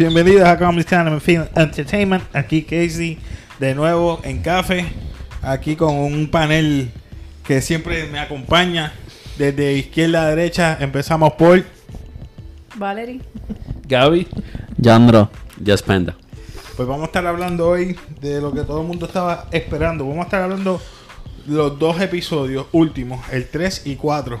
Bienvenidos a Comedy Stand Film Entertainment. Aquí Casey, de nuevo en café. Aquí con un panel que siempre me acompaña. Desde izquierda a derecha empezamos por. Valerie. Gaby. Yandro. Just Panda. Pues vamos a estar hablando hoy de lo que todo el mundo estaba esperando. Vamos a estar hablando los dos episodios últimos, el 3 y 4.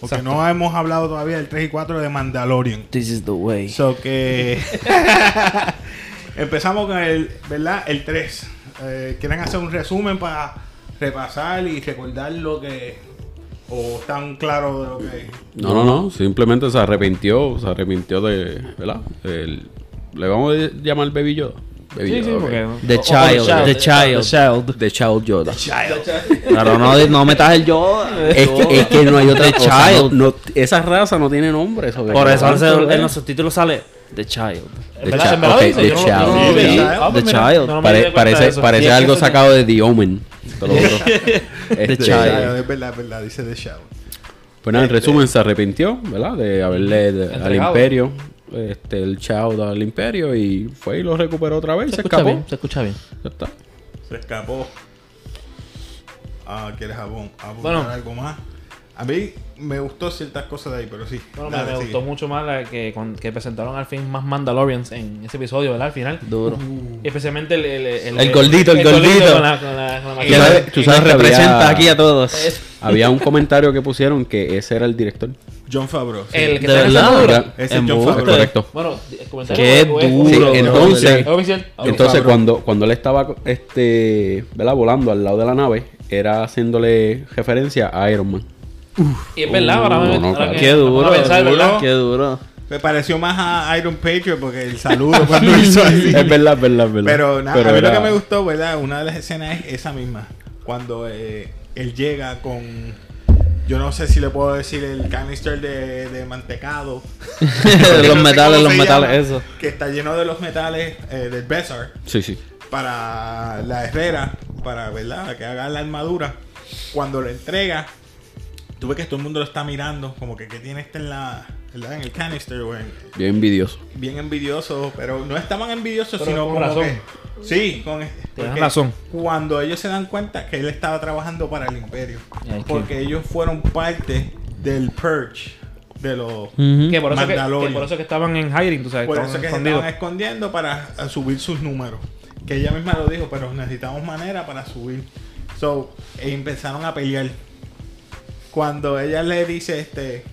Porque Exacto. no hemos hablado todavía del 3 y 4 de Mandalorian. This is the way. So que empezamos con el, ¿verdad? El 3. Eh, ¿Quieren hacer un resumen para repasar y recordar lo que o están claros de lo que No, no, no. Simplemente se arrepintió. Se arrepintió de. ¿Verdad? El- le vamos a llamar Baby Yoda. Baby Sí, sí, Yoda, ok. porque... The o- o child, the child. The child. The Child Yoda. Claro, no, no metas el yo. Es que, es que no hay otra The child. no- no- esa raza no tiene nombre. Eso Por eso ¿Cuánto en los subtítulos sale The Child. The ¿En verdad? Child. ¿En verdad Ok, dice? The no- Child. The Child. Pare- cuenta de parece parece algo sacado de The Omen. Te lo juro. The Este, Child. Es verdad, es verdad, dice The Shadow. Pues nada, en resumen, se arrepintió, ¿verdad? De haberle al imperio, este, el Child al imperio y fue y lo recuperó otra vez y Se se, escucha escapó. bien, se escucha bien. Ya está. Se escapó. Ah, ¿quieres abon- apuntar Bueno. algo más? A mí me gustó ciertas cosas de ahí, pero sí. Bueno, me, Dale, me sigue. gustó mucho más la que, con- que presentaron al fin más Mandalorians en ese episodio, ¿verdad? Al final. Duro. Especialmente el... El, El gordito, el gordito. con la- con la- con la Y Que sabes- maquinita. nos- tú sabes que representa había- aquí a todos. Había un comentario que pusieron que ese era el director. John Favreau. sí. El que De está en esa verdad. es John Embuste. Favreau. Correcto. Bueno, el comentario Qué duro. Sí, entonces-. Entonces, cuando, cuando él estaba este, ¿verdad? volando al lado de la nave, era haciéndole referencia a Iron Man. Y es verdad, ahora me No, no, claro. Qué duro, qué duro. Me pareció más a Iron Patriot porque el saludo cuando hizo así. Es verdad, es verdad, es verdad. Pero nada, Pero a mí lo que me gustó, ¿verdad? Una de las escenas es esa misma. Cuando eh, él llega con. Yo no sé si le puedo decir el canister de, de mantecado. los No sé metales, los metales, llama, eso. Que está lleno de los metales eh, del Besar Sí, sí. para la herrera, para, ¿verdad? Que haga la armadura. Cuando lo entrega, tú ves que todo el mundo lo está mirando, como que, ¿qué tiene este en la. ¿verdad? En el canister, en- Bien envidioso. bien envidiosos, pero no estaban envidiosos, Pero sino como razón. que- sí, con Tienes razón. Cuando ellos se dan cuenta que él estaba trabajando para el imperio, que- porque ellos fueron parte del purge de los Ujú. Que por, eso que, Mandalorian. que por eso que estaban en hiding, tú sabes, por eso que se estaban escondiendo para subir sus números. Que ella misma lo dijo, pero necesitamos manera para subir. So, e empezaron a pelear. Cuando ella le dice, este,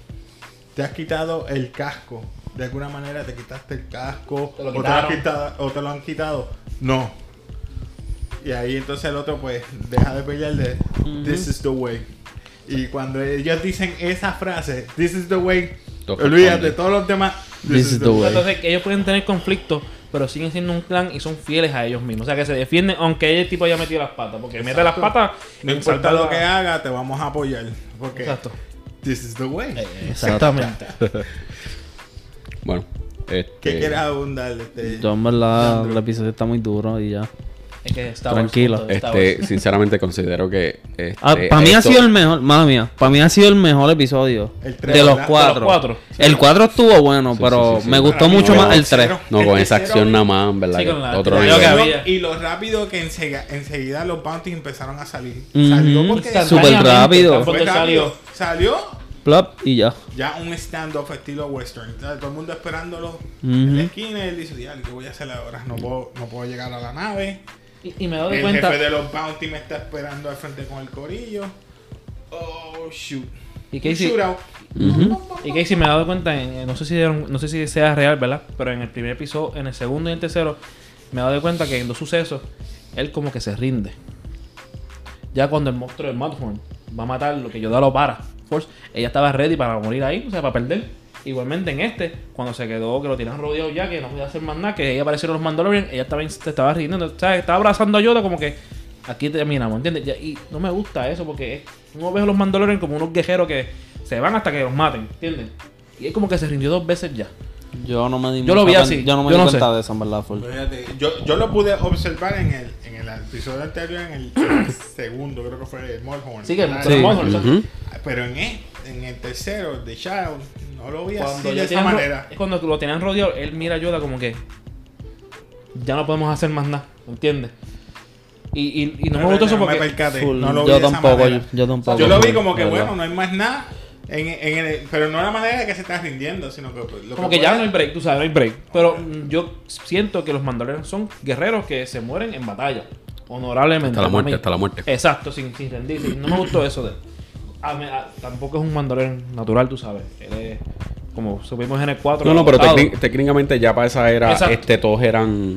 te has quitado el casco. De alguna manera te quitaste el casco. Te lo o, te lo has quitaron. quitado- o te lo han quitado. No. Y ahí entonces el otro pues deja de pelear de This is the way. Y cuando ellos dicen esa frase, This is the way, olvídate, responden. todos los demás. This is the way. Entonces, ellos pueden tener conflictos, pero siguen siendo un clan y son fieles a ellos mismos. O sea, que se defienden, aunque el tipo haya metido las patas. Porque mete las Exacto. patas. No importa lo la- que haga, te vamos a apoyar. Porque Exacto. this is the way. Exactamente. Bueno, este, ¿Qué quieres abundar? Este, Yo en verdad el episodio está muy duro y ya. Es que Star Wars, Tranquilo. este, Wars. sinceramente considero que este, para mí ha sido el mejor, madre mía, para mí ha sido el mejor episodio El tres, de los cuatro. De los cuatro. El 4 estuvo bueno, Sí, pero sí, sí, sí. me gustó Para mucho más el el 3. cero. No, con esa acción nada más, en ¿verdad? Con la- otro nivel. que y, había. lo, y lo rápido que enseguida, enseguida los bounties empezaron a salir. Ujú. Salió porque Súper rápido. rápido. Salió Plop y ya. ya un stand-off estilo western. Todo el mundo esperándolo en la esquina. Y él dice, "Diablo, ¿qué voy a hacer ahora? No puedo, no puedo llegar a la nave. Y, y me doy El cuenta. jefe de los bounty me está esperando al frente con el corillo. Oh, shoot. Y Casey, shootout. y Casey me he dado cuenta, en- en- no sé si no sé si sea real, ¿verdad? Pero en el primer episodio, en el segundo y en el tercero, me he dado cuenta que en dos sucesos, él como que se rinde. Ya cuando el monstruo del Mudhorn va a matar lo que Yoda lo para, Ella estaba ready para morir ahí, o sea, para perder. Igualmente en este, cuando se quedó, que lo tenían rodeado ya, que no podía hacer más nada, que ella aparecieron los Mandalorian, ella estaba, estaba rindiendo, ¿sabes? Estaba abrazando a Yoda como que aquí terminamos, ¿entiendes? Y no me gusta eso porque uno ve a los Mandalorian como unos guerreros que se van hasta que los maten, ¿entiendes? Y es como que se rindió dos veces ya. Yo no me di Yo lo vi así, Yo no me yo di no cuenta sé. de eso, en verdad, full. Fíjate, yo, yo lo pude observar en el, en el episodio anterior, en el segundo, creo que fue el Mulhorn. Sí, que el. Ujú. Pero en el, en el tercero, The Child, no lo vi Cuando así de esa manera. es cuando lo tenían rodeado, él mira a Yoda como que ya no podemos hacer más nada, ¿entiendes? Y, y, y no me gustó eso no me porque... Full. no lo vi yo tampoco, yo, yo tampoco. Yo lo vi como que, bueno, no hay más nada. En, en el- pero no la manera de que se está rindiendo, sino que pues, lo Como que ya puede- no hay break, tú sabes, no hay break. Pero mm, yo siento que los mandalorianos son guerreros que se mueren en batalla. Honorablemente. Hasta la muerte, hasta la muerte. Exacto, sin, sin rendirse. No me gustó eso de él. A mí- a- tampoco es un mandalorian natural, tú sabes. Él es como supimos en el 4. No, no, pero técnicamente ya para esa era, Exacto. este, todos eran.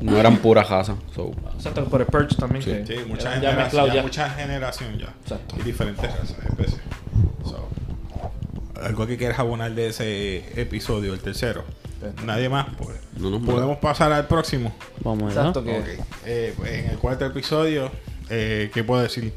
No eran pura raza. So, Exacto, por el Perch también. Sí. que Sí, mucha generación, ya. mucha generación ya. Exacto. Y diferentes razas, especies. Algo que quieras abonar de ese episodio, el tercero. Nadie más, pues. No nos Podemos pasar al próximo. Vamos allá. Exacto, que Ok. Eh, pues, en el cuarto episodio, eh, ¿qué puedo decir?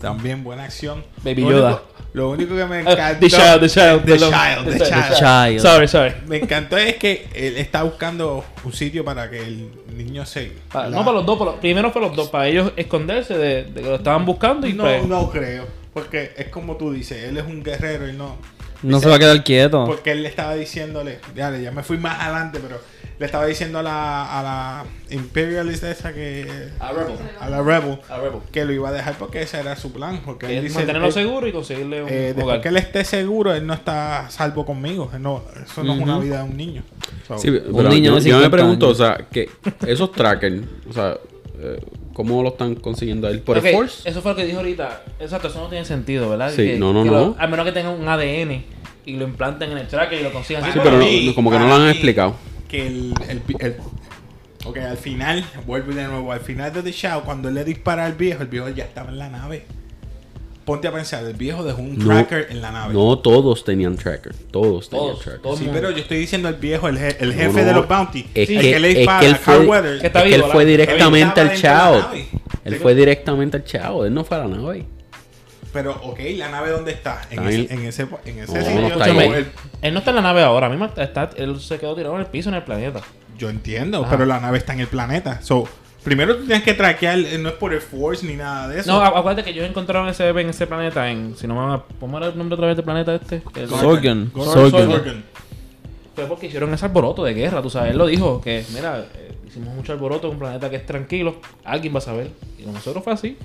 También buena acción. Baby Lo Yoda. único- Lo único que me encantó. the Child, The Child. The. Child, The The Child. Child. Sorry, sorry. Me encantó es que él está buscando un sitio para que el niño se. La- No para los dos, para los- primero fue los dos, para ellos esconderse de, de que lo estaban buscando y No, pues, no creo. Porque es como tú dices, él es un guerrero y no. No se va a quedar quieto. Porque él le estaba diciéndole, ya, ya me fui más adelante, pero le estaba diciendo a la, a la Imperialist esa que. A Rebel. A la Rebel. A Rebel. Que lo iba a dejar porque ese era su plan. Porque que él dice. mantenerlo él- seguro y conseguirle un eh, después que él esté seguro, él no está salvo conmigo. No, eso no es una vida de un niño. So, Sí, pero niño yo, yo me 50 pregunto, años. o sea, que esos trackers, o sea, eh, ¿cómo lo están consiguiendo él? ¿Por Ok, el Force? Eso fue lo que dijo ahorita. Exacto, eso no tiene sentido, ¿verdad? Sí, Que- no, no, que no. lo- a menos que tengan un ADN y lo implanten en el tracker y lo consigan. Sí, pero no- como que no lo han explicado. Que el, el, el- Ok, al final, vuelvo de nuevo, al final de The Shadow, cuando él le dispara al viejo, el viejo ya estaba en la nave. Ponte a pensar, el viejo dejó un No, tracker en la nave. No todos tenían tracker. Todos tenían Todos, tracker. todos. Sí, mundo. pero yo estoy diciendo el viejo, el, je- el jefe No, no. de los Bounty. Es el que, que le es dispara que él a Carl fue, Weathers. Que está es que él fue directamente al Chao. Él fue directamente al Chao. Él no fue a la nave. Pero, ok, la nave ¿dónde está? En, Está ese, en ese, en ese No, sitio. el- Él no está en la nave ahora, mismo está, él se quedó tirado en el piso en el planeta. yo entiendo, Ajá. pero la nave está en el planeta. So, primero tú tienes que traquear, eh, no es por el Force ni nada de eso. No, acu- acuérdate que ellos encontraron ese bebé en ese planeta, en, si no me va ¿cómo era el nombre otra vez del planeta este? El- Sorgan. Sorgan. Fue porque hicieron ese alboroto de guerra, tú sabes. Él lo dijo, que mira, eh, hicimos mucho alboroto en un planeta que es tranquilo, alguien va a saber. Y con nosotros fue así.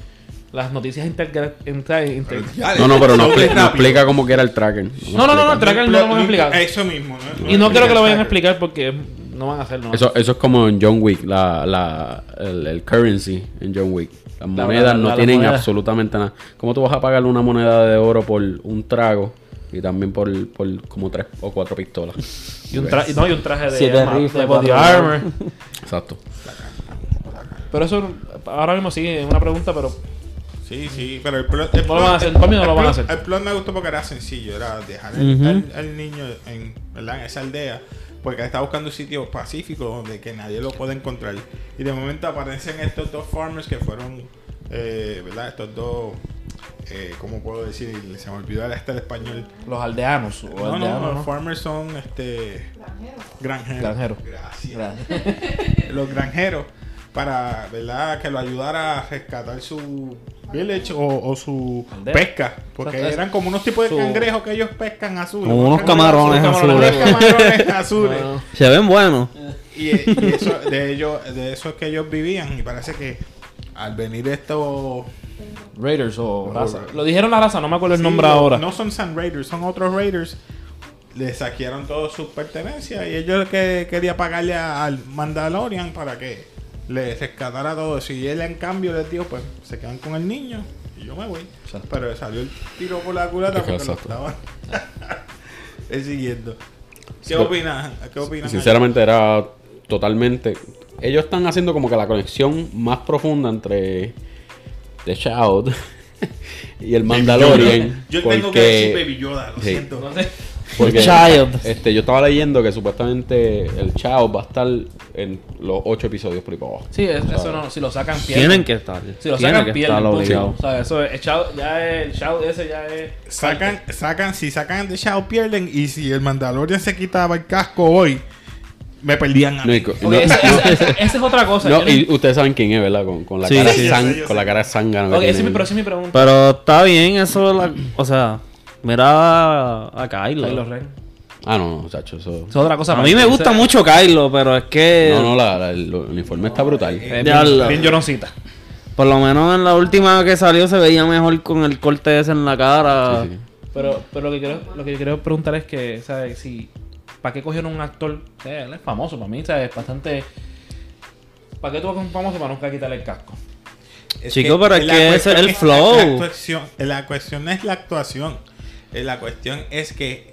Las noticias inter... inter- No, no, pero no, sobre expli- no explica cómo que era el tracker. No, no, no, no, el explica. tracker no lo van a explicar. Eso mismo. ¿no? Y no quiero que lo vayan a explicar porque no van a hacerlo. Eso, eso es como en John Wick, la, la, el, el currency en John Wick. Las La- monedas la- no la- la tienen moneda. absolutamente nada. ¿Cómo tú vas a pagar una moneda de oro por un trago y también por, por como tres o cuatro pistolas? Y un, tra- no, y un traje de, Siete arma- rifles, de body armor. Exacto. Pero eso ahora mismo sí es una pregunta, pero Sí, sí, pero el plot, el No lo van a hacer, no el lo van a plot- hacer. El plot me gustó porque era sencillo, era dejar al, al niño en, ¿verdad? en esa aldea, porque está buscando un sitio pacífico donde que nadie lo pueda encontrar. Y de momento aparecen estos dos farmers que fueron, eh, ¿verdad? Estos dos, eh, ¿cómo puedo decir? Se me olvidó hasta el español. los aldeanos. O No, no, los farmers son este granjeros. Granjeros. Gracias. los granjeros para, ¿verdad? Que lo ayudara a rescatar su village o, o su pesca. Porque eran como unos tipos de Su- cangrejos que ellos pescan azules. Como unos camarones azul, como azules. unos camarones azules. Se ven buenos. Y, y eso, de ellos, de eso es que ellos vivían. Y parece que al venir estos Raiders o raza. Lo dijeron la raza, no me acuerdo el Sí, nombre no- ahora. No son Sun Raiders, son otros Raiders. Le saquearon todas sus pertenencias y ellos que quería pagarle al Mandalorian para que le rescatara todo eso. Y él en cambio les dijo, pues se quedan con el niño y yo me voy. Exacto. Pero salió el tiro por la culata porque lo Exacto. estaban siguiendo. ¿Qué opinas? ¿Qué opinan? Sinceramente era totalmente... Ellos están haciendo como que la conexión más profunda entre The Child y el Mandalorian. Yo porque, tengo que decir Baby Yoda, lo Sí. siento. No sé. porque, Child. Este, yo estaba leyendo que supuestamente el Child va a estar en los ocho episodios por ahí para abajo. Sí, es- eso no, si lo sacan pierden. Tienen que estar. Si lo Tienen sacan que pierden. estar obligados. O sea, eso es, el shout- ya es, el shout ese ya es... Sacan, sacan, si sacan de Shadow pierden y si el Mandalorian se quitaba el casco hoy, me perdían a mí. no- esa, esa- esa- esa es otra cosa. no, Yo no- y ustedes saben quién es, ¿verdad? Con, con la Sí, cara sí. sé, yo con la cara zángana. que Ok, esa es mi, pero esa es mi pregunta. Pero está bien eso, la- o sea, mira a, a Kylo. Kylo Ren. Ah, no, no, chacho, eso... Es otra cosa. A mí me ese- gusta mucho Kylo, pero es que. No, no, la, la- el uniforme está brutal. Es Ya bien, bien lloroncita. Por lo menos en la última que salió se veía mejor con el corte ese en la cara. Sí, sí. Pero, pero lo que quiero, lo que quiero preguntar es que, ¿sabes? Si, ¿para qué cogieron un actor? Eh, él es famoso para mí, ¿sabes? Bastante. ¿Para qué tú vas con un famoso para nunca quitarle el casco? Es Chico, pero es la que ese cuestión es el flow. La, actuación, la cuestión no es la actuación. Eh, La cuestión es que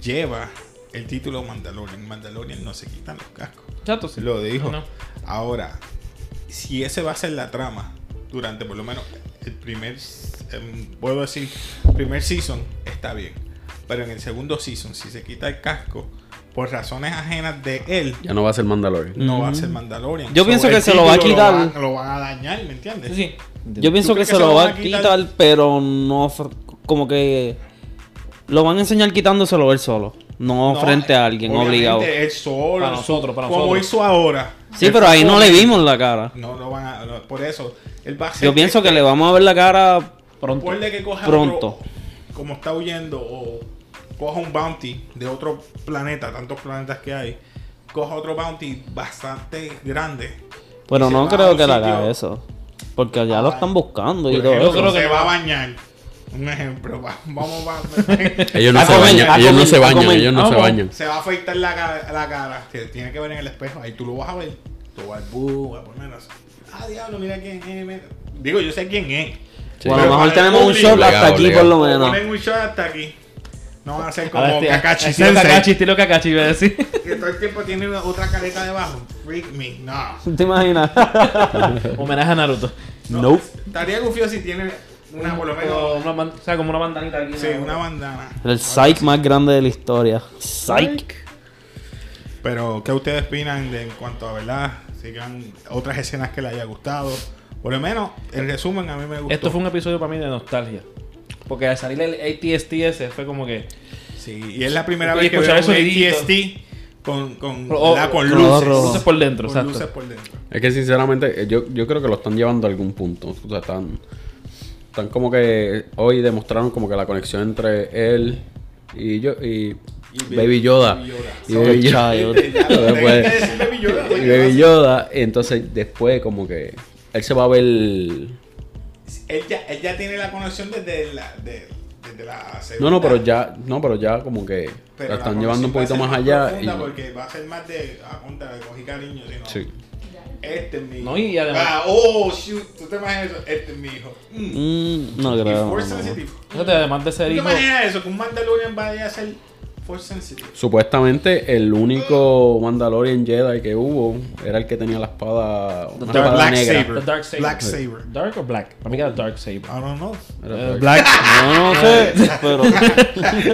lleva el título Mandalorian. Mandalorian no se quitan los cascos. Chato, sí. Lo dijo. No. Ahora, si ese va a ser la trama durante por lo menos el primer, em, puedo decir, primer season, está bien. Pero en el segundo season, si se quita el casco, por razones ajenas de él, Ya no va a ser Mandalorian. no va a ser Mandalorian. Yo pienso que se lo va a quitar. Lo van, lo van a dañar, ¿me entiendes? Sí, sí. Yo pienso ¿Tú que se lo se lo va a quitar? quitar, pero no como que lo van a enseñar quitándoselo él solo, no, No, frente a alguien obligado. Él solo. Para nosotros, para como nosotros. hizo ahora. Sí, pero ahí no como- le vimos la cara. No, no van a. no, por eso. Él va a ser Yo pienso que le vamos a ver la cara Pronto. Que coja Pronto. otro- como está huyendo o coja un bounty de otro planeta, tantos planetas que hay. Coja otro bounty bastante grande. Se no creo que le haga eso. Porque allá lo están buscando y todo. Yo creo que se va a bañar. Un ejemplo, va- vamos a Ellos no A se comer, bañan, ellos no comer, se a bañan, comer. ellos no se Vamos. bañan. se va a afeitar la, la cara. Que tiene que ver en el espejo. Ahí tú lo vas a ver. Tú vas al bus, a poner así. Ah, diablo, mira quién es. mira. Digo, yo sé quién es. Sí. Bueno, a lo mejor tenemos un shot hasta aquí obligado. por lo menos. ponen un shot hasta aquí. No van a ser como Kakashi estilo Sensei, Kakashi, estilo Kakashi, iba a decir. Que todo el tiempo tiene una- otra careta debajo. Freak me. No. ¿Te imaginas? Homenaje a Naruto. no. Estaría gufio si tiene una, por lo menos. una, o sea, como una bandanita aquí. Sí, una bandana. El psych más grande de la historia. Psych. Pero, ¿qué ustedes opinan de en cuanto a, verdad? Sigan otras escenas que les haya gustado. Por lo menos, en resumen, a mí me gustó. Esto fue un episodio para mí de nostalgia. Porque al salir el ATSTS fue como que. Sí, y es la primera vez que veo un. ATST con, con, Oh, ¿verdad? con luces. Luces por dentro, Con exacto. luces por dentro. Es que sinceramente, eh, yo, yo creo que lo están llevando a algún punto. O sea, están, están como que hoy demostraron como que la conexión entre él y yo y, Y Baby Yoda. Baby Yoda. Y Baby Yoda. Después- decir Baby Yoda, y Baby Yoda. Y entonces después como que él se va a ver Él ya, él ya tiene la conexión desde la, de- desde la segunda. No, no, pero ya, no, pero ya como que Pero la la están llevando un poquito más allá. profunda Y, Porque va a ser más de. A contra de cogí cariño, sino. sí. Este es mi hijo. No, y además- Ah, oh, shoot. ¿Tú te imaginas eso? Este es mi hijo. Mm. Mm, no Y creo. Force no, no. sensitive. Fíjate, además de ¿Tú ser te hijo. imaginas eso? Que un Mandalorian vaya a ser Force sensitive. Supuestamente el único Mandalorian Jedi que hubo era el que tenía la espada, una Dark espada Black negra. Saber. The Dark Saber. Black Saber. ¿Dark o Black? Para mí que era Dark Saber. I don't know. Era Dark. Black. No, no sé, pero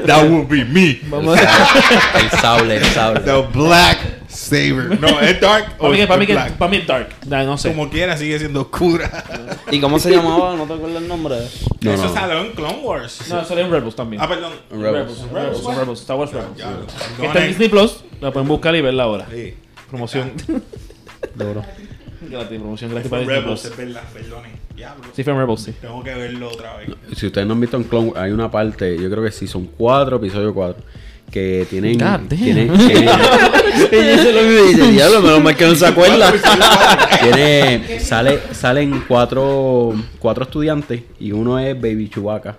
That would be me. Vamos El sable, el sable. The Black Saber. No, es Dark o Para mí es para mí que, Black. para mí es Dark. Nah, no sé. Como quiera, sigue siendo oscura. ¿Y cómo se llamaba? ¿No te acuerdas el nombre? No, eso no. salió en Clone Wars. No, salió en Rebels también. Ah, perdón. Rebels. Rebels, Rebels, Rebels. Rebels, Star Wars Rebels. Está en Disney Plus, la pueden buscar y verla ahora. Sí. Promoción. Duro. Gratis, promoción gratis para Rebels, es verdad. Sí, fue en Rebels, sí. Tengo que verlo otra vez. Si ustedes no han visto en Clone Wars, hay una parte, yo creo que sí, son cuatro, episodio cuatro, que tienen... Damn. tienen, tienen, Ella se lo dice, diablo, menos mal que no se acuerda. tiene- sale, salen cuatro, cuatro estudiantes y uno es Baby Chewbacca.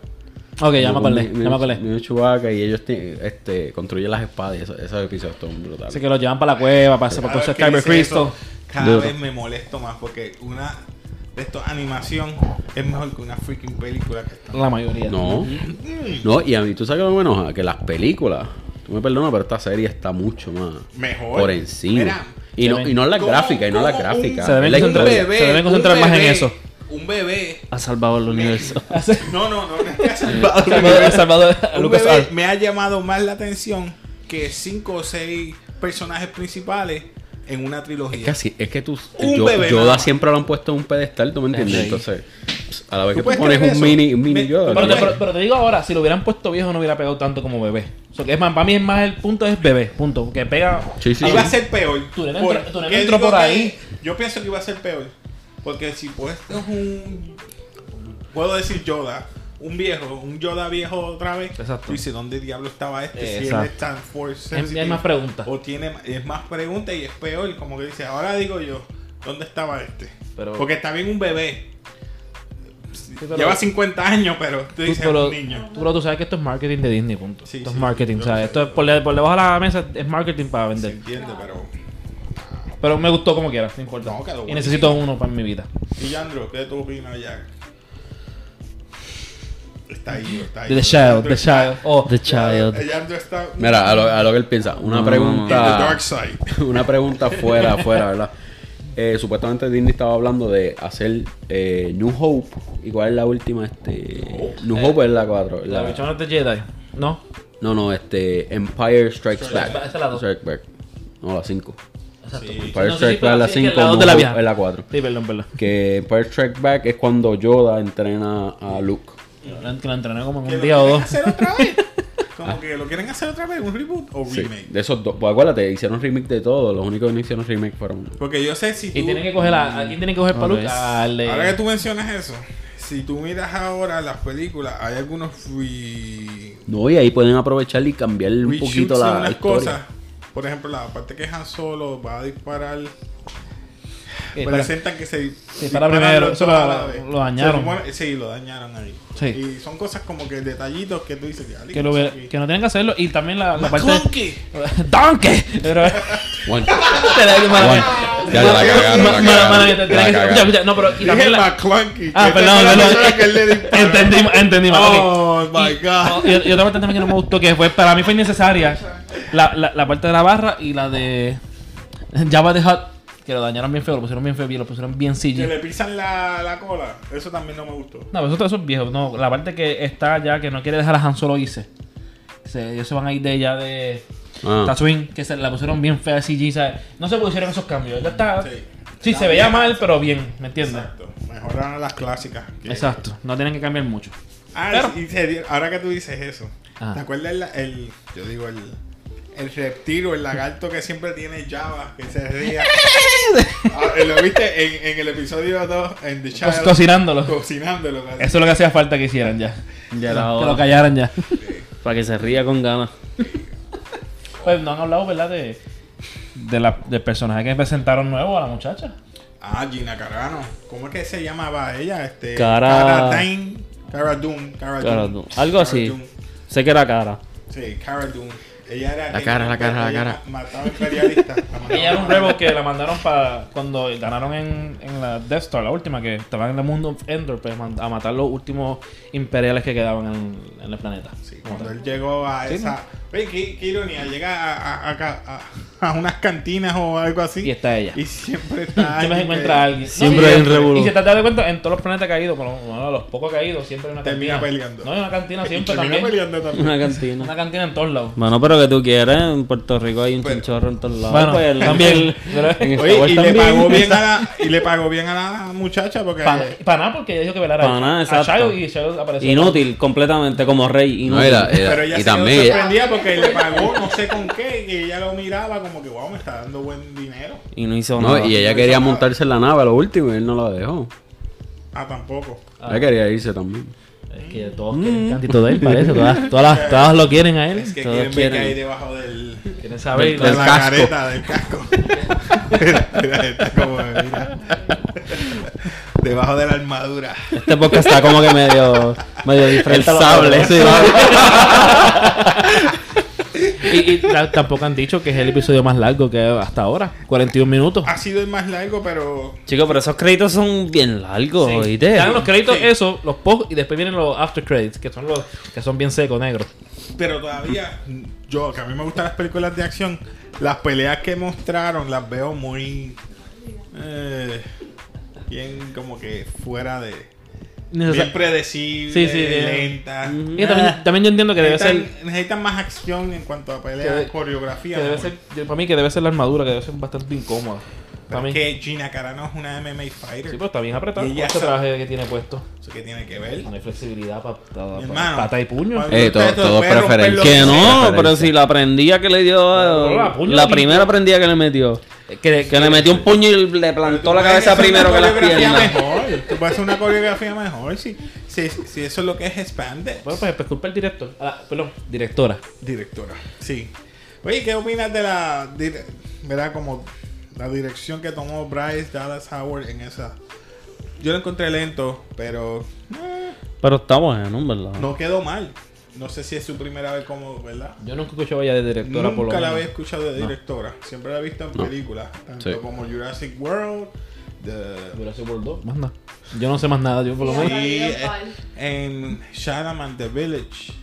Ok, ya me acordé, ya me acordé. Chewbacca y ellos te- este, construyen las espadas y eso- esos episodios son brutales. Así que los llevan para la cueva, para para vez hacer que Kyber dice Crystal. eso, Cada vez me molesto más porque una estas animación es mejor que una freaking película que está. La mayoría. No, no, y a mí tú sabes que lo menos enoja, que las películas, tú me perdonas, pero esta serie está mucho más Mejor. por encima. Mira, y, no, y no las ¿cómo- gráficas, y no las gráficas. Se deben concentrar- historia. se deben concentrar un más en bebé- eso. Un bebé. Ha salvado el universo. No, no, no, no es que ha salvado universo. Salvador Un Lucas bebé me ha llamado más la atención que cinco o seis personajes principales en una trilogía. Es que así, es que tú, Un yo, bebé Yoda nada siempre lo han puesto en un pedestal, ¿tú me entiendes? Sí. Entonces, a la vez ¿Tú que tú pones un mini, un mini Me- Yoda. Pero tú- te, pero- pero te digo ahora, si lo hubieran puesto viejo no hubiera pegado tanto como bebé. O sea, que es más, para mí es más el punto es bebé, punto. Que pega. Sí, sí, iba sí. a ser peor. Tu nene ¿Por entró- entró digo por ahí. Yo pienso que iba a ser peor. Porque si puesto un. Puedo decir Yoda. Un viejo, un Yoda viejo otra vez, Exacto. tú dices, ¿dónde diablo estaba este? Si él Exacto. es tan force Hay- hay sensitive, más preguntas. O tiene es más preguntas y es peor, como que dice, ahora digo yo, ¿dónde estaba este? Pero- Porque está bien un bebé. pero- Lleva 50 años, pero tú dices, pero, un niño. tú, pero tú sabes que esto es marketing de Disney, punto. Sí, esto sí, es marketing, ¿sabes? Esto es por, de- por debajo de la mesa es marketing para Se vender. entiende, pero... Pero me gustó como quiera, no importa. No, y necesito uno para mi vida. Y Yandro, ¿qué tú opinas ya? Está ahí, está ahí. The Child, The Child. Oh, The Child. Está... Mira, a lo, a lo que él piensa. Una No, In the pregunta. dark side. una pregunta fuera, fuera, ¿verdad? Eh, supuestamente Disney estaba hablando de hacer eh, New Hope. ¿Y cuál es la última? Este, New Hope es la 4. la versión de Jedi. No. no, no, este Empire Strikes Strikes Back. Back. Esa es la dos. Strikes Back. No, la 5. Exacto. Sí. Empire No, sí, Back es la sí, es que 5, la dos New de la Hope vieja. es la 4. Sí, perdón, perdón. Que Empire Strikes Back es cuando Yoda entrena a Luke. Que lo entrené como en ¿Que un día o quieren dos. hacer otra vez? Como que lo quieren hacer otra vez, un reboot o Sí, remake. de esos dos. Pues acuérdate, hicieron remake de todo. Los únicos que no hicieron remake fueron. Porque yo sé si tú... Y tienen que coger a. ¿A quién tienen que coger para Ok. Luke? Al de- Ahora que tú mencionas eso, si tú miras ahora las películas, hay algunos free... No, y ahí pueden aprovechar y cambiar un poquito la unas historia. cosas. Por ejemplo, la parte que Han Solo va a disparar... Eh, para- presentan que se dispara disparan primero, eso lo- lo dañaron. Supone- sí, lo dañaron ahí. Sí. Y son cosas como que detallitos que tú dices... "Diablo, que, lo, ¿qué ve- pasa aquí?". que no tienen que hacerlo. Y también la, la ¡Más parte. clunky! ¡Donkey! Pero. One. Ya, ya, la cagaron, la cagaron. que- No, pero. Y también la. McClunky. Ah, que perdón, perdón. que. Entendí, entendí mal. Oh, my God. Y, y otra parte también que no me gustó, que fue para mí fue innecesaria, la, la, la parte de la barra y la de Java the Hutt, que lo dañaron bien feo, lo pusieron bien feo, lo pusieron bien Que CG. le pisan la, la cola. Eso también no me gustó. No, pero eso, eso es viejo. No, la parte que está ya, que no quiere dejar a Han Solo irse. Se, ellos se van a ir de ella de Ah. Tatooine, que se la pusieron bien fea CG, ¿sabes? No se pusieron esos cambios. Ya está. Sí, Sí. se veía mal, pero bien, ¿me entiendes? Exacto. Mejoraron las clásicas. que- Exacto. No tienen que cambiar mucho. Ah, Pero- y se ahora que tú dices eso, Ah. ¿te acuerdas el, el- yo digo el, el reptil o el lagarto que siempre tiene Java, que se ría? Ah, ¿Lo viste en, en el episodio 2 en The Co- Child? cocinándolo. Eso Cocinándolo. casi. es lo que hacía falta que hicieran ya. Ya Que lo callaran ya. Para que se ría con ganas. Pues no han hablado, ¿verdad? De, de la, del personaje que presentaron nuevo a la muchacha. Ah, Gina Carano. ¿Cómo es que se llamaba ella? Este, Cara- Cara Dane. Cara Dune. Cara. Dune. Algo Cara así. Sé que era cara. Sí, Cara Dune. Ella era. La cara, la cara, la cara. Mataba. La. Ella era un rebel que la mandaron para cuando ganaron en, en la Death Star, la última, que estaban en el mundo of Endor, pues, a matar los últimos imperiales que quedaban en, en el planeta. Sí, cuando tal. él llegó a Sí, esa. Oye, qué, qué ironía. Llega a, a, a- a- a unas cantinas o algo así. Y está ella. Y siempre está. Siempre se encuentra que alguien. Siempre y- hay un. Y si te das cuenta, en todos los planetas caídos, por bueno, los pocos caídos, siempre hay una Termina cantina. peleando. No, hay una cantina siempre termina también. peleando también. Una cantina. Una cantina en todos lados. Bueno, pero que tú quieres, en Puerto Rico hay un Pero- chinchorro en todos lados. Bueno, Pues, también. en Oye, y le, pagó bien a la, y le pagó bien a la muchacha porque. Para nada, porque ella dijo que velara Pa' a- nada, a exacto. Child y Child apareció. Inútil, completamente, como rey. No, Inútil. era- era- Pero ella y se también sorprendida porque le pagó no sé con qué, y ella lo miraba como que, wow, me está dando buen dinero. Y no hizo No, nada. y ella No quería nada. montarse en la nave a lo último y él no la dejó. Ah, tampoco. Ella quería irse también. Es que todos quieren cantito de él, parece. Todas, todas, las, todas lo quieren a él. Es que Todos quieren ver que hay debajo del. Quieren saber. del la casco. careta, del casco. mira, mira, está como, mira. Debajo de la armadura. Este podcast está como que medio, medio diferente. El sable, sí. Y, y ta- tampoco han dicho que es el episodio más largo que hasta ahora. 41 minutos. Ha sido el más largo, pero. Chicos, pero esos créditos son bien largos, Sí. ¿oíste? Dan los créditos, Sí. eso, los post y después vienen los after credits, que son los que son bien secos, negros. Pero todavía, yo, que a mí me gustan las películas de acción, las peleas que mostraron las veo muy. eh, bien como que fuera de. Bien predecible, Sí, sí, bien. lenta. También, también yo entiendo que debe ser. necesitan, más acción en cuanto a pelea, Que coreografía. Que debe ser para mí que debe ser la armadura, que debe ser bastante incómoda. Pero es que Gina Carano es una MMA fighter. Sí, pero está bien apretado Y este traje que tiene puesto. ¿Eso qué tiene que ver? No hay flexibilidad para Mi hermano. pata y puño. Eh, todo- todo preferencia. Que no, pero si la prendía que le dio. La puño la primera prendía que le metió. Que, Que le metió un puño y le plantó la cabeza primero que las piernas. mejor. Tú puedes hacer una coreografía mejor si, si, si eso es lo que es expanded. Bueno, pues, pues culpa el director. Ah, perdón, directora. Directora. Sí. Oye, ¿qué opinas de la. dire- ¿Verdad? Como la dirección que tomó Bryce Dallas Howard en esa. Yo lo encontré lento, pero. eh, Pero está bueno, ¿verdad? no quedó mal. No sé si es su primera vez como, ¿verdad? Yo nunca escuchaba ya de directora por lo Nunca la había escuchado de directora. Siempre la he visto en No. películas. Tanto Sí. como Jurassic World. The, Jurassic World 2, más nada. Yo no sé más nada, yo por lo Sí. menos. eh, Pal. en Shadowman The Village.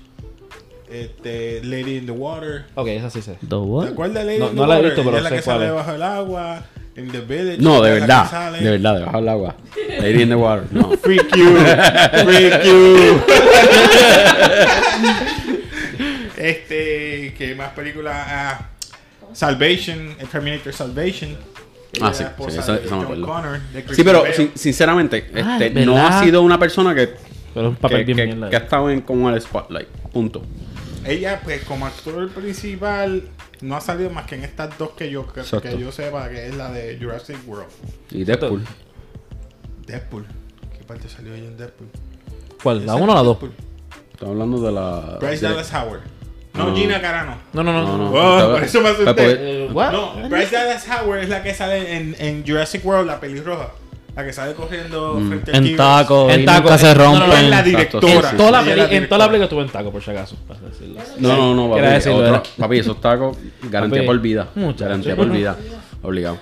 Este, Lady in the Water. Ok, esa sí sé. ¿The ¿Te what? acuerdas de Lady No- in the no la he Water? visto, pero Ella es la sé que cuál sale es. bajo el agua. In the Village. No, de verdad. De verdad, debajo del agua. Lady in the water. No. Freak you. Freak you. este, ¿qué más películas? Ah, Salvation, Terminator Salvation. Ah, sí, sí, de eso me John acuerdo. Connor, de Sí, Christian pero Bale. sin- sinceramente, Ah, este, es no verdad. ha sido una persona que, Pero es un papel que, bien que- mierda. que ha estado en como el spotlight. Punto. Ella, pues, como actor principal, no ha salido más que en estas dos que yo, que, Exacto. que yo sepa, que es la de Jurassic World. Y Deadpool. Deadpool. ¿Qué parte salió ella en Deadpool? ¿Cuál? ¿La Esa 1 o la es 2? Deadpool. Estamos hablando de la. Bryce de- Dallas Howard. No, No. Gina Carano. No, no, no. No, no. Oh, por eso me asusté. What? No, Bryce Dallas Howard es la que sale en, en Jurassic World, la pelirroja. La que sale corriendo Mm. frente En tacos, En y tacos, nunca se no, no, no, rompen. Es la directora. En sí, toda la en toda película estuve en taco, por si acaso. para decirlo. No, no, no, papi. Quería decirlo, otro- papi, esos tacos, garantía Papi, por vida. muchacho. Garantía por vida. Obligado.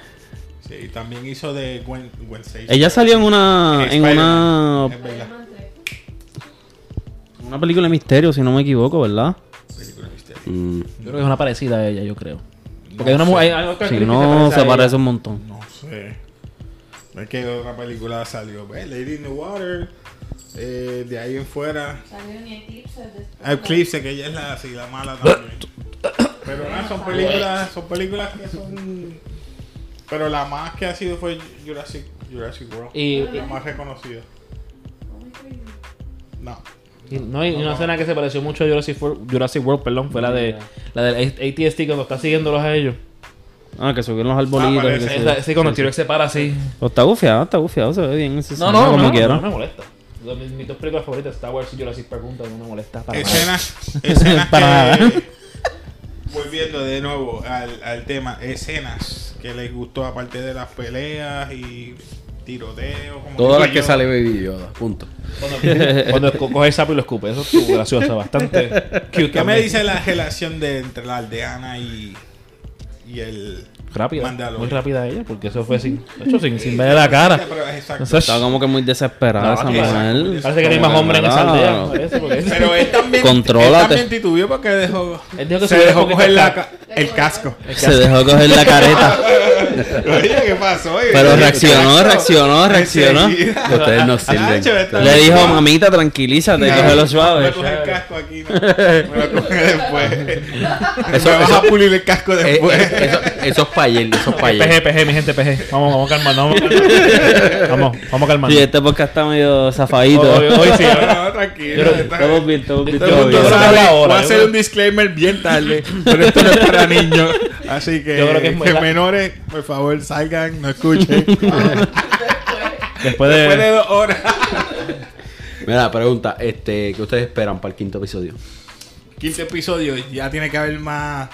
Sí, también hizo de Gwen, Gwen Stacy. Ella salió en una, en una, Es verdad. una película de misterio, si no me equivoco, ¿verdad? Mm, Yo creo que es una parecida a ella, yo creo. Porque No hay una mujer. hay otra Si no, se parece un montón. No sé. Es que otra película salió. Lady in the Water. Eh, de ahí en fuera. Salió en Eclipse después. Eclipse, que ella es la, sí, la mala también. Pero nada, son películas, son películas que son. Pero la más que ha sido fue Jurassic, Jurassic World. Y, la más reconocida. No. Y- no, y una escena que se pareció mucho a Jurassic World, Jurassic World perdón, fue la de la del ATST cuando está siguiéndolos a ellos. Ah, que subieron los arbolitos. y que Esa- se- Sí, cuando el T-Rex se para así. Está gufiado, está gufiado, se ve bien. No, escena, no, como no, quiera. no me molesta. Mis, mis dos películas favoritas, Star Wars y Jurassic Park juntas, no me molesta para nada. Escenas, escenas Para nada. Volviendo de nuevo al, al tema, escenas que les gustó aparte de las peleas y tiroteo. Como Todas las que sale Baby Yoda. Punto. Cuando, cuando co- coge el sapo y lo escupe, eso estuvo gracioso, bastante cute. ¿Qué me dice la relación de entre la aldeana y, y el Rápida, Mandalorian? muy rápida ella, porque eso fue sin, de hecho, sin, sin ver la cara. Exacto. Es- Está como que muy desesperada No, esa que- mujer. Parece que no hay más hombres en esa aldea. parece, porque- Pero él también, Contrólate. él también titubeó porque dejó, Él dijo que se se dejó coger la ca- el casco. Se dejó coger la careta. Oye, ¿qué pasó? Pero reaccionó, reaccionó, reaccionó. Ustedes no sirven. Le dijo, mamita, tranquilízate, Me coge el casco aquí, no. Me lo coge después. Eso- me vas eso- a pulir el casco Eh, después. eh, eso, eso es pa' ayer, eso es pa' ayer. PG, PG, mi gente, PG. Vamos, vamos a calmarnos, vamos. Vamos, vamos a calmarnos. Sí, este podcast está medio zafadito. Hoy, hoy sí. No, no, tranquilo. Estamos bien, estamos voy a hacer un disclaimer bien tarde, pero esto no es para niños. Así que, Yo creo que es que la- menores, por favor, salgan, no escuchen. Después Después de de. dos horas. Mira, pregunta, este, ¿qué ustedes esperan para el quinto episodio? Quinto episodio, ya tiene que haber más,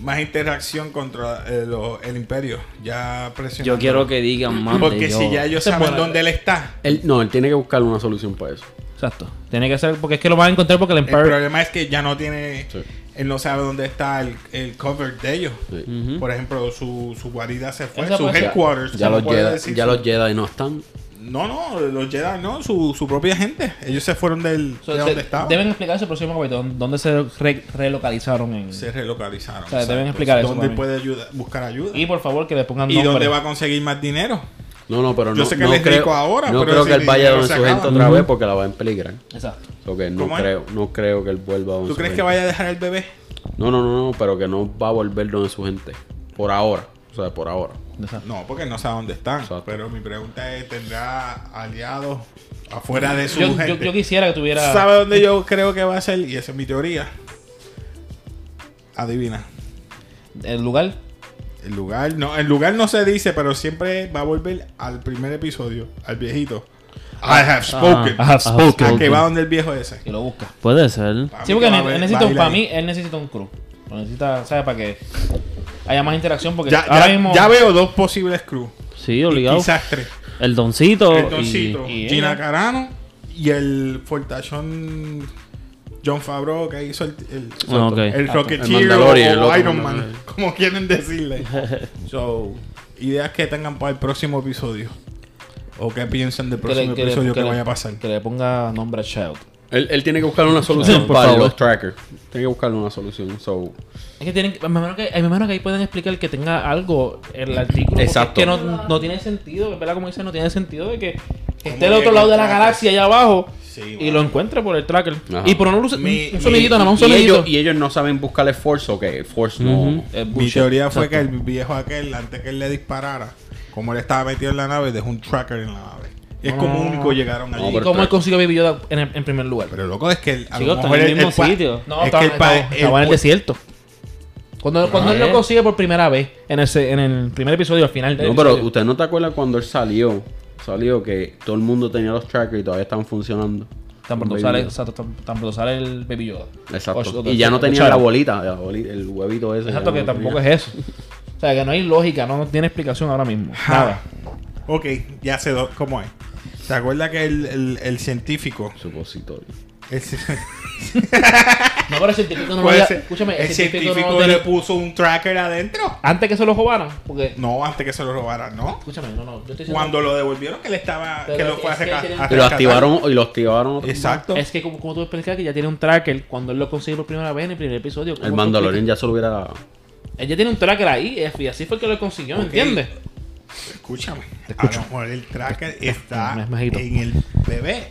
más interacción contra eh, lo- el imperio. Ya presionando. Yo quiero que digan más Porque de si ya ellos saben buena. dónde él está, Él, no, él tiene que buscar una solución para eso. Exacto. Tiene que ser, porque es que lo van a encontrar porque el el Empire. problema es que ya no tiene. Sí. Él no sabe dónde está el, el cover de ellos. Sí. Por ejemplo, su, su guarida se fue, Esa su headquarters. Ya como los puede Jedi, decir ya su- los Jedi no están. No, no, los Jedi no, su, su propia gente. Ellos se fueron del, So, de se- donde estaban. Deben explicar ese próximo capítulo, dónde se re- relocalizaron en... Se relocalizaron. O sea, deben explicar eso ¿Dónde puede ayuda- buscar ayuda? Y por favor que le pongan ¿Y nombre. dónde va a conseguir más dinero? No, no, pero Yo no, sé que no él es creo, rico ahora, no pero creo que él vaya se su gente otra vez porque la va a peligrar. Exacto. Porque no creo, no creo que él vuelva donde ¿Tú su crees que vaya a dejar el bebé? No, no, no, no, pero que no va a volver donde su gente. Por ahora. O sea, por ahora. Exacto. No, porque no sabe dónde están. Exacto. Pero mi pregunta es, ¿tendrá aliados afuera de su Yo, yo, gente? yo quisiera que tuviera... ¿Sabe dónde yo creo que va a ser? Y esa es mi teoría. Adivina. El lugar. El lugar, no, el lugar no se dice, pero siempre va a volver al primer episodio, al viejito. I have spoken. I have spoken. A que va donde el viejo ese. Y lo busca. Puede ser. Pa' Sí, porque haber- necesita, ir para mí, él necesita un crew. Lo necesita, ¿sabes? Para que haya más interacción. Porque Ya, ahora ya- mismo. ya veo dos posibles crew. Sí, obligado. Quizás tres. El doncito. El y- Doncito, y Gina ella. Carano y el fortachón John Favreau que hizo el, el, Ah, ok. el El Rocketeer o otro Iron Man, Mandalorian. como quieren decirle. so, ideas que tengan para el próximo episodio. O qué piensan del que próximo que le- episodio que, que le- vaya a pasar. Que le ponga nombre a Child. Él, él tiene que buscar una solución por para los trackers. Tiene que buscar una solución. So, Es que tienen. Me imagino que, me imagino que ahí pueden explicar que tenga algo el artículo. Exacto. Es que no, no tiene sentido, ¿verdad? Como dicen, no tiene sentido de que esté al llega otro lado el de la galaxia allá abajo Sí, y lo encuentre por el tracker. Ajá. Y por no luce- Mi- un sonidito, nada más un y, sonidito. ellos, y ellos no saben buscar el Force o que Force no. Es Mi teoría fue que el viejo aquel, antes que él le disparara, como él estaba metido en la nave, dejó un tracker en la nave. Y es como No. único llegaron allí. No, ¿Y cómo él consiguió Baby Yoda en, el- en primer lugar? Pero loco es que el, a Chicos, lo mejor en el el- mismo el sitio. No, es estaba, que el estaba- el estaba en el desierto. Cuando, cuando él lo consigue por primera vez, en el, se- en el primer episodio, al final del No, pero episodio. usted no te acuerda cuando él salió. Salió que todo el mundo tenía los trackers y todavía estaban funcionando. Tan pronto, sale, Yoda. exacto, tan, tan pronto sale el Baby Yoda. Exacto. O- o- y ya no tenía la bolita, la boli- el huevito ese. Exacto, que no tampoco tenía. es eso. O sea, que no hay lógica, no tiene explicación ahora mismo. Nada. Ok, ya sé do- cómo es. ¿Se acuerda que el, el, el científico... Supositorio. El- No, pero el científico no lo ser- Escúchame, el científico, no le puso un tracker adentro. Antes que se lo robaran, porque. No, antes que se lo robaran, ¿no? Escúchame, no, no. Yo estoy diciendo- Cuando lo devolvieron que le estaba... Pero que lo fue a, tienen- a Y lo rescatar. activaron, y lo activaron otro Exacto. Es que, como, como tú explicas, que ya tiene un tracker cuando él lo consigue por primera vez en el primer episodio. ¿cómo El Mandalorian ya se lo hubiera. ya tiene un tracker ahí, y así fue que lo consiguió, ¿me entiendes? Escúchame. escucho. A lo mejor el tracker está en el bebé.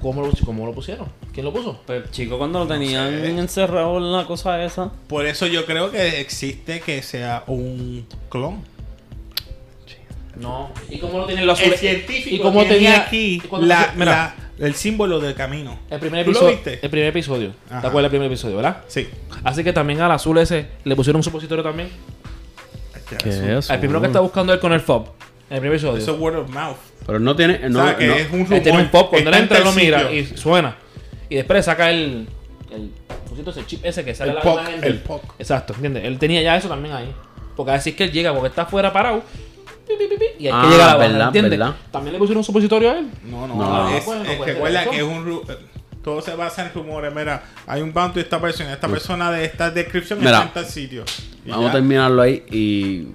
¿Cómo lo, ¿Cómo lo pusieron? ¿Quién lo puso? Pero chico, cuando lo tenían sé. encerrado en la cosa esa. Por eso yo creo que existe que sea un clon. No. ¿Y cómo lo tiene el azul? El científico ¿Y cómo tiene tenía aquí la- mira, la- el símbolo del camino. el primer ¿Tú lo episodio. viste? El primer episodio. Ajá. ¿Te acuerdas del primer episodio, verdad? Sí. Así que también al azul ese le pusieron un supositorio también. ¿Qué es eso? Al primero que está buscando él con el FOB. En el primer episodio. Eso es word of mouth. Pero no tiene. o No, sea, que no- es un Él tiene rumor. un pop, cuando él entra lo mira y suena. Y después le saca el. El cosito, ese chip ese que sale El la POC, imagen el POC. Exacto, ¿entiendes? Él tenía ya eso también ahí. Porque así es que él llega, porque está afuera parado. pi, pi, pi, pi, y hay Ah, que llegar a la banda, verdad, ¿entiendes? verdad. También le pusieron un supositorio a él. No, no, No. es, Bueno, es- pues, recuerda eso. que es un ru- todo se basa en rumores. Mira, hay un bounty de esta persona, esta persona de esta descripción Mira, está en tal sitio. Y Vamos ya. a terminarlo ahí y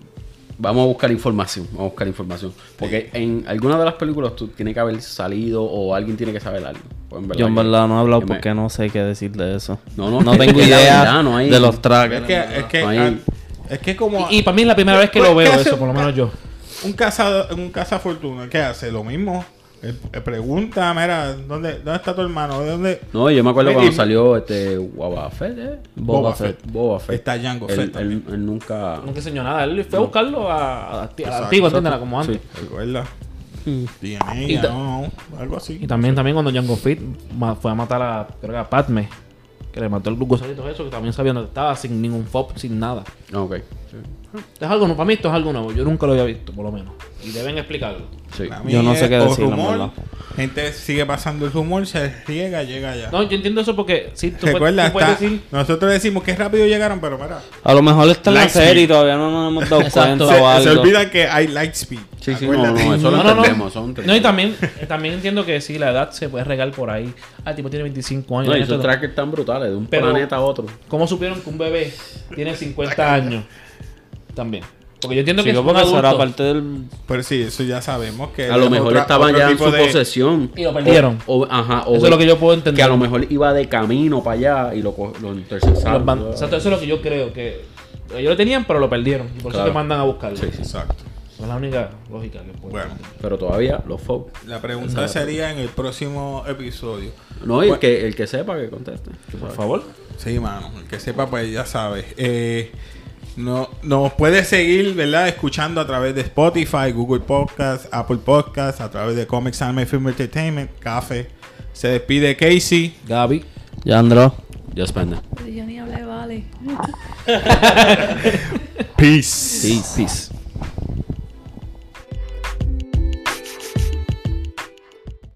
vamos a buscar información. Vamos a buscar información. Porque en alguna de las películas tú tiene que haber salido o alguien tiene que saber algo. Pues en Yo en verdad no he hablado que me- porque no sé qué decir de eso. No, no, No es tengo idea verdad, no hay- de los Es trackers. que, es que, No hay- es que como Y, y para mí es la primera vez que Pues, lo veo ¿qué hace eso, por lo menos yo. un caza un cazafortuna, ¿qué hace? Lo mismo. Él- él pregunta, mira, ¿dónde, ¿dónde está tu hermano? ¿De dónde No, yo me acuerdo cuando y- salió este Boba Fett, ¿eh? Boba Boba Fett. Boba Fett. está Jango él, Fett él, también? él nunca. Nunca enseñó nada. Él fue a buscarlo a, a, a la. Como antes. Sí. ¿Recuerda? Mm. DNA, Y ta- no, no, algo así. Y también, también cuando Jango Fett fue a matar a, creo que a Padme, que le mató el gusanitos eso, que también sabía dónde estaba, sin ningún FOB, sin nada. Ah, Ok. Sí. Esto es algo nuevo, para mí esto es algo nuevo, yo nunca lo había visto, por lo menos. Y deben explicarlo. Sí. Para mí Yo no sé es qué o decir, en rumor, verdad. Gente sigue pasando el rumor, se riega, llega ya. No, yo entiendo eso porque sí, tú, puedes- Recuerda, tú puedes está- decir... nosotros decimos que rápido llegaron, pero mira. A lo mejor está en la Lightspeed. serie y todavía no nos hemos dado Exacto. cuenta Se, o se algo. olvida que hay Lightspeed. Sí, sí, no, Acuérdate. no, eso lo No, no, no. entendemos. No, y también, también entiendo que sí, la edad se puede regar por ahí. Ah, el tipo tiene 25 años. No, y esos trackers tan brutales, de un Pero- planeta a otro. ¿Cómo supieron que un bebé tiene 50 años? También. Porque yo entiendo que Chico, es un adulto. parte del... Pero sí, eso ya sabemos que. A lo mejor otra- estaba ya en su de- posesión. Y lo perdieron. O, o- ajá, o Eso es lo que yo puedo entender. Que a lo mejor iba de camino para allá y lo, lo interceptaron. van- Exacto, eso es lo que yo creo. Que ellos lo tenían, pero lo perdieron. Y por eso Claro. que mandan a buscarlo. Sí, sí. Exacto. Es la única lógica que puedo Bueno, Pero todavía los folk. la pregunta sería en el próximo episodio. No, y el Bueno. que, el que sepa que conteste. Por sabes. favor. Sí, mano. El que sepa, pues ya sabe. Eh, no, nos puede seguir, ¿verdad? Escuchando a través de Spotify, Google Podcast, Apple Podcast, a través de Comics Anime Film Entertainment, Café. Se despide Casey. Gaby. Yandro. Dios pende. Yo ni hablé, vale. Peace. Peace. Peace.